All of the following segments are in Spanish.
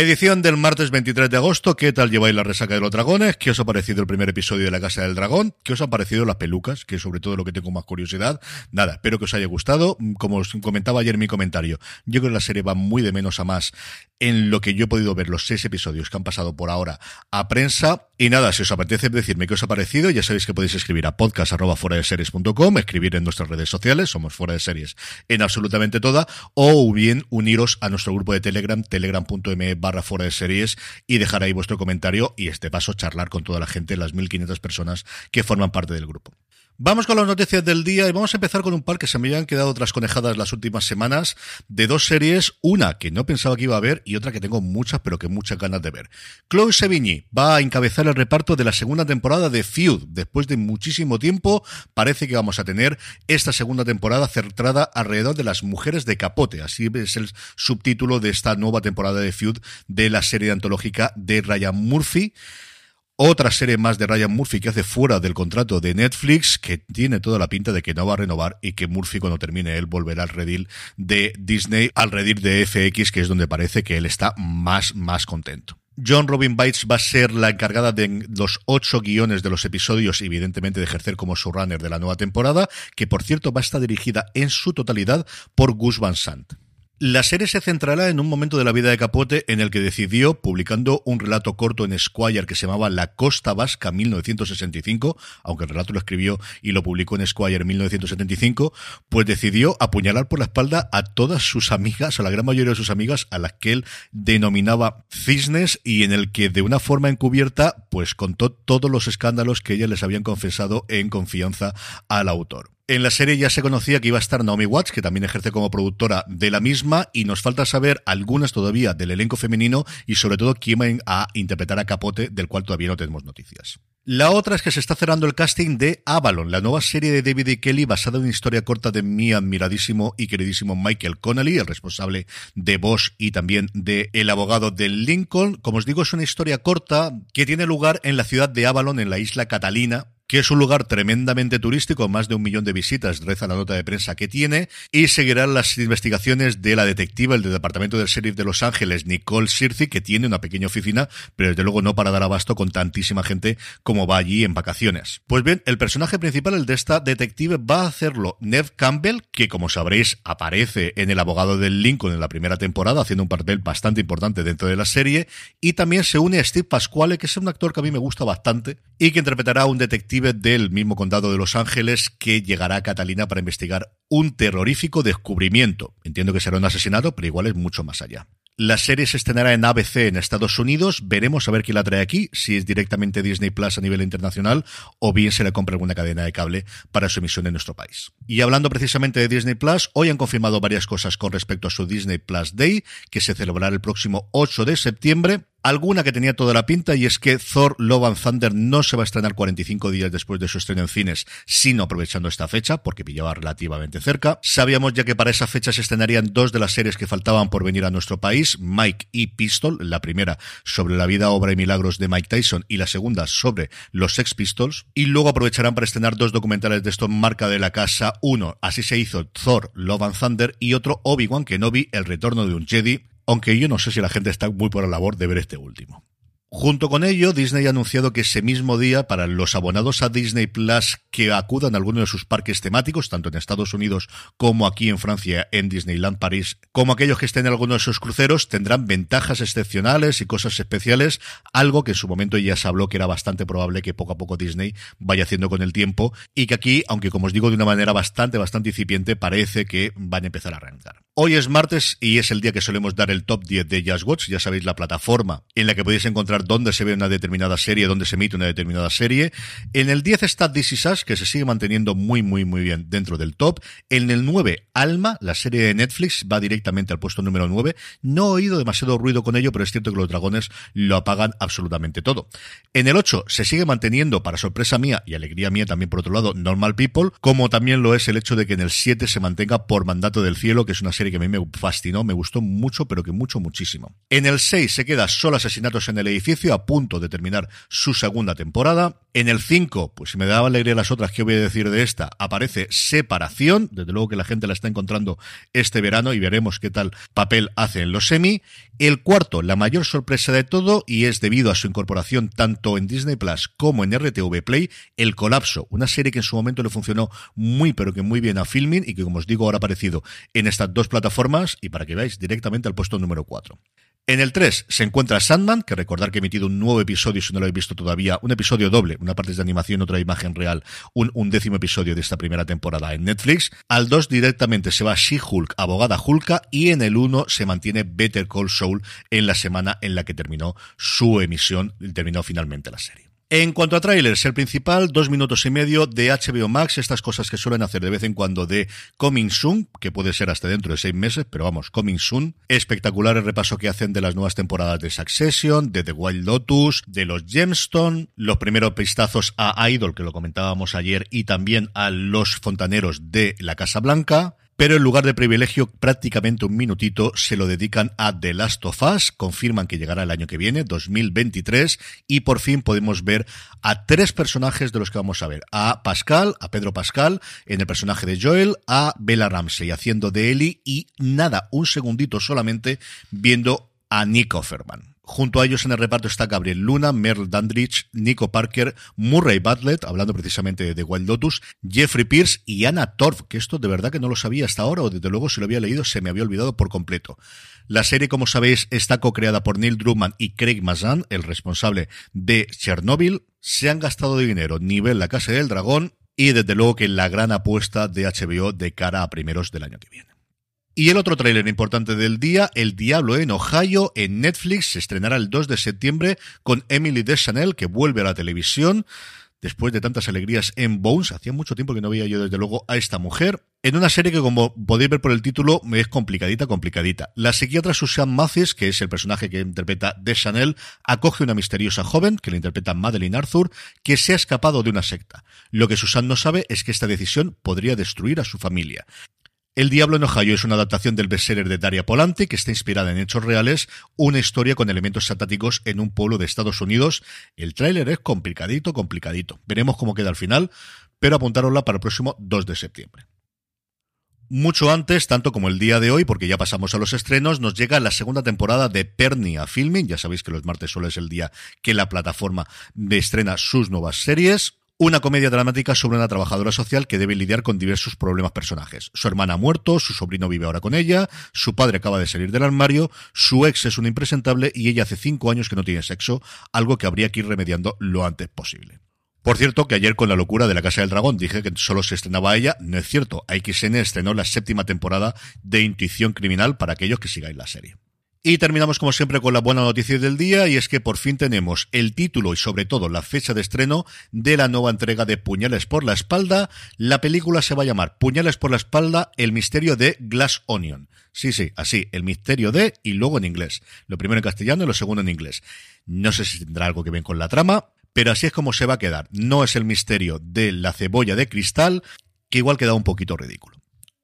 Edición del martes 23 de agosto. ¿Qué tal lleváis la resaca de los dragones? ¿Qué os ha parecido el primer episodio de La Casa del Dragón? ¿Qué os han parecido las pelucas? Que es sobre todo lo que tengo más curiosidad. Nada, espero que os haya gustado. Como os comentaba ayer en mi comentario, yo creo que la serie va muy de menos a más en lo que yo he podido ver los seis episodios que han pasado por ahora a prensa. Y nada, si os apetece decirme qué os ha parecido, ya sabéis que podéis escribir a podcast escribir en nuestras redes sociales, somos fuera de series en absolutamente toda, o bien uniros a nuestro grupo de Telegram, telegram.me barra fuera de series y dejar ahí vuestro comentario y este paso charlar con toda la gente, las 1500 personas que forman parte del grupo. Vamos con las noticias del día y vamos a empezar con un par que se me habían quedado otras conejadas las últimas semanas de dos series, una que no pensaba que iba a ver y otra que tengo muchas pero que muchas ganas de ver. Chloe Sevigny va a encabezar el reparto de la segunda temporada de Feud. Después de muchísimo tiempo parece que vamos a tener esta segunda temporada centrada alrededor de las mujeres de capote. Así es el subtítulo de esta nueva temporada de Feud de la serie antológica de Ryan Murphy. Otra serie más de Ryan Murphy que hace fuera del contrato de Netflix, que tiene toda la pinta de que no va a renovar y que Murphy cuando termine él volverá al redil de Disney, al redil de FX, que es donde parece que él está más, más contento. John Robin Bites va a ser la encargada de los ocho guiones de los episodios, evidentemente de ejercer como showrunner de la nueva temporada, que por cierto va a estar dirigida en su totalidad por Gus Van Sant. La serie se centrará en un momento de la vida de Capote en el que decidió, publicando un relato corto en Squire que se llamaba La Costa Vasca 1965, aunque el relato lo escribió y lo publicó en Squire en 1975, pues decidió apuñalar por la espalda a todas sus amigas, a la gran mayoría de sus amigas, a las que él denominaba cisnes y en el que de una forma encubierta, pues contó todos los escándalos que ellas les habían confesado en confianza al autor. En la serie ya se conocía que iba a estar Naomi Watts, que también ejerce como productora de la misma, y nos falta saber algunas todavía del elenco femenino y sobre todo quién va a interpretar a Capote, del cual todavía no tenemos noticias. La otra es que se está cerrando el casting de Avalon, la nueva serie de David E. Kelly basada en una historia corta de mi admiradísimo y queridísimo Michael Connelly, el responsable de Bosch y también de El abogado de Lincoln. Como os digo, es una historia corta que tiene lugar en la ciudad de Avalon, en la isla Catalina, que es un lugar tremendamente turístico, más de un millón de visitas, reza la nota de prensa que tiene, y seguirán las investigaciones de la detectiva, el del Departamento del Sheriff de Los Ángeles, Nicole Sirci, que tiene una pequeña oficina, pero desde luego no para dar abasto con tantísima gente como va allí en vacaciones. Pues bien, el personaje principal, el de esta detective, va a hacerlo Nev Campbell, que como sabréis aparece en El abogado del Lincoln en la primera temporada, haciendo un papel bastante importante dentro de la serie, y también se une a Steve Pasquale, que es un actor que a mí me gusta bastante, y que interpretará a un detective del mismo condado de Los Ángeles que llegará a Catalina para investigar un terrorífico descubrimiento. Entiendo que será un asesinato, pero igual es mucho más allá. La serie se estrenará en ABC en Estados Unidos. Veremos a ver quién la trae aquí, si es directamente Disney Plus a nivel internacional o bien se le compra alguna cadena de cable para su emisión en nuestro país. Y hablando precisamente de Disney Plus, hoy han confirmado varias cosas con respecto a su Disney Plus Day, que se celebrará el próximo 8 de septiembre. Alguna que tenía toda la pinta y es que Thor Love and Thunder no se va a estrenar 45 días después de su estreno en cines, sino aprovechando esta fecha, porque pillaba relativamente cerca. Sabíamos ya que para esa fecha se estrenarían dos de las series que faltaban por venir a nuestro país, Mike y Pistol, la primera sobre la vida, obra y milagros de Mike Tyson y la segunda sobre los Sex Pistols, y luego aprovecharán para estrenar dos documentales de esto marca de la casa, uno, así se hizo Thor Love and Thunder y otro Obi-Wan Kenobi, el retorno de un Jedi, aunque yo no sé si la gente está muy por la labor de ver este último. Junto con ello, Disney ha anunciado que ese mismo día, para los abonados a Disney Plus que acudan a alguno de sus parques temáticos, tanto en Estados Unidos como aquí en Francia, en Disneyland París, como aquellos que estén en alguno de sus cruceros, tendrán ventajas excepcionales y cosas especiales, algo que en su momento ya se habló que era bastante probable que poco a poco Disney vaya haciendo con el tiempo, y que aquí, aunque como os digo de una manera bastante, bastante incipiente, parece que van a empezar a arrancar. Hoy es martes y es el día que solemos dar el top 10 de Just Watch, ya sabéis la plataforma en la que podéis encontrar dónde se ve una determinada serie, dónde se emite una determinada serie. En el 10 está This Is que se sigue manteniendo muy, muy, muy bien dentro del top. En el 9, Alma, la serie de Netflix, va directamente al puesto número 9. No he oído demasiado ruido con ello, pero es cierto que los dragones lo apagan absolutamente todo. En el 8 se sigue manteniendo, para sorpresa mía y alegría mía también por otro lado, Normal People, como también lo es el hecho de que en el 7 se mantenga por mandato del cielo, que es una serie que a mí me fascinó, me gustó mucho, pero que mucho, muchísimo. En el 6 se queda solo asesinatos en el edificio, a punto de terminar su segunda temporada. En el 5, pues si me daba alegría las otras, ¿qué voy a decir de esta? Aparece Separación, desde luego que la gente la está encontrando este verano y veremos qué tal papel hace en los semi. El cuarto, la mayor sorpresa de todo, y es debido a su incorporación tanto en Disney Plus como en RTV Play, El Colapso, una serie que en su momento le funcionó muy pero que muy bien a Filming y que como os digo ahora ha aparecido en estas dos plataformas y para que veáis directamente al puesto número 4. En el 3 se encuentra Sandman, que recordar que he emitido un nuevo episodio, si no lo habéis visto todavía, un episodio doble, una parte de animación, otra imagen real, un, un décimo episodio de esta primera temporada en Netflix. Al 2 directamente se va She-Hulk, abogada Hulka, y en el 1 se mantiene Better Call Saul en la semana en la que terminó su emisión, terminó finalmente la serie. En cuanto a trailers, el principal, dos minutos y medio de HBO Max, estas cosas que suelen hacer de vez en cuando de Coming Soon, que puede ser hasta dentro de seis meses, pero vamos, Coming Soon. Espectacular el repaso que hacen de las nuevas temporadas de Succession, de The Wild Lotus, de los Gemstone, los primeros pistazos a Idol, que lo comentábamos ayer, y también a los fontaneros de la Casa Blanca pero en lugar de privilegio, prácticamente un minutito se lo dedican a The Last of Us, confirman que llegará el año que viene, 2023, y por fin podemos ver a tres personajes de los que vamos a ver, a Pascal, a Pedro Pascal, en el personaje de Joel, a Bella Ramsey haciendo de Ellie, y nada, un segundito solamente viendo a Nick Offerman. Junto a ellos en el reparto está Gabriel Luna, Merle Dandridge, Nico Parker, Murray Bartlett, hablando precisamente de Wild Lotus, Jeffrey Pierce y Anna Torf, que esto de verdad que no lo sabía hasta ahora, o desde luego si lo había leído se me había olvidado por completo. La serie, como sabéis, está co-creada por Neil Druckmann y Craig Mazan, el responsable de Chernobyl. Se han gastado de dinero nivel La Casa del Dragón y desde luego que la gran apuesta de HBO de cara a primeros del año que viene. Y el otro tráiler importante del día, El Diablo en Ohio, en Netflix, se estrenará el 2 de septiembre con Emily Deschanel, que vuelve a la televisión después de tantas alegrías en Bones. Hacía mucho tiempo que no veía yo, desde luego, a esta mujer. En una serie que, como podéis ver por el título, es complicadita, complicadita. La psiquiatra Susan Mathis, que es el personaje que interpreta Deschanel, acoge a una misteriosa joven, que la interpreta Madeline Arthur, que se ha escapado de una secta. Lo que Susan no sabe es que esta decisión podría destruir a su familia. El Diablo en Ohio es una adaptación del bestseller de Daria Polante que está inspirada en hechos reales, una historia con elementos satáticos en un pueblo de Estados Unidos. El tráiler es complicadito, complicadito. Veremos cómo queda al final, pero apuntárosla para el próximo 2 de septiembre. Mucho antes, tanto como el día de hoy, porque ya pasamos a los estrenos, nos llega la segunda temporada de Pernia Filming. Ya sabéis que los martes solo es el día que la plataforma estrena sus nuevas series. Una comedia dramática sobre una trabajadora social que debe lidiar con diversos problemas personajes. Su hermana ha muerto, su sobrino vive ahora con ella, su padre acaba de salir del armario, su ex es un impresentable y ella hace cinco años que no tiene sexo, algo que habría que ir remediando lo antes posible. Por cierto, que ayer con la locura de la Casa del Dragón dije que solo se estrenaba ella. No es cierto. AXN estrenó la séptima temporada de Intuición Criminal para aquellos que sigáis la serie. Y terminamos como siempre con la buena noticia del día y es que por fin tenemos el título y sobre todo la fecha de estreno de la nueva entrega de Puñales por la espalda. La película se va a llamar Puñales por la espalda, el misterio de Glass Onion. Sí, sí, así, el misterio de y luego en inglés. Lo primero en castellano y lo segundo en inglés. No sé si tendrá algo que ver con la trama, pero así es como se va a quedar. No es el misterio de la cebolla de cristal, que igual queda un poquito ridículo.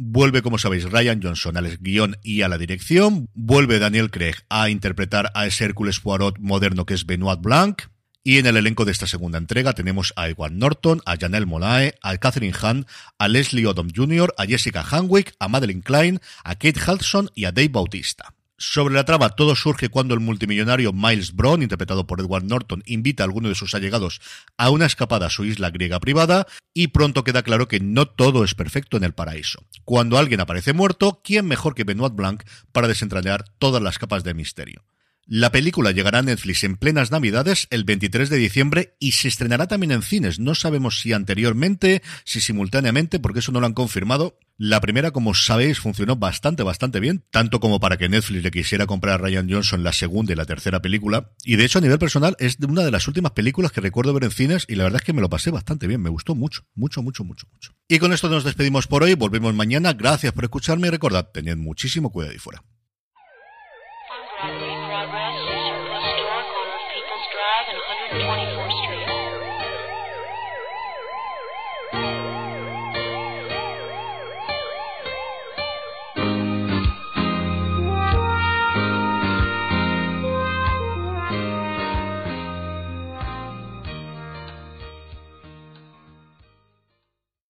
Vuelve, como sabéis, Ryan Johnson al guion y a la dirección. Vuelve Daniel Craig a interpretar a ese Hércules Poirot moderno que es Benoit Blanc. Y en el elenco de esta segunda entrega tenemos a Edward Norton, a Janelle Monae, a Catherine Hahn, a Leslie Odom Jr., a Jessica Hanwick, a Madeline Klein, a Kate Hudson y a Dave Bautista. Sobre la trama, todo surge cuando el multimillonario Miles Brown, interpretado por Edward Norton, invita a alguno de sus allegados a una escapada a su isla griega privada y pronto queda claro que no todo es perfecto en el paraíso. Cuando alguien aparece muerto, ¿quién mejor que Benoit Blanc para desentrañar todas las capas de misterio? La película llegará a Netflix en plenas Navidades el 23 de diciembre y se estrenará también en cines. No sabemos si anteriormente, si simultáneamente, porque eso no lo han confirmado. La primera, como sabéis, funcionó bastante, bastante bien, tanto como para que Netflix le quisiera comprar a Ryan Johnson la segunda y la tercera película. Y de hecho, a nivel personal, es una de las últimas películas que recuerdo ver en cines y la verdad es que me lo pasé bastante bien. Me gustó mucho, mucho, mucho, mucho, mucho. Y con esto nos despedimos por hoy. Volvemos mañana. Gracias por escucharme y recordad, tened muchísimo cuidado ahí fuera. 5 and 124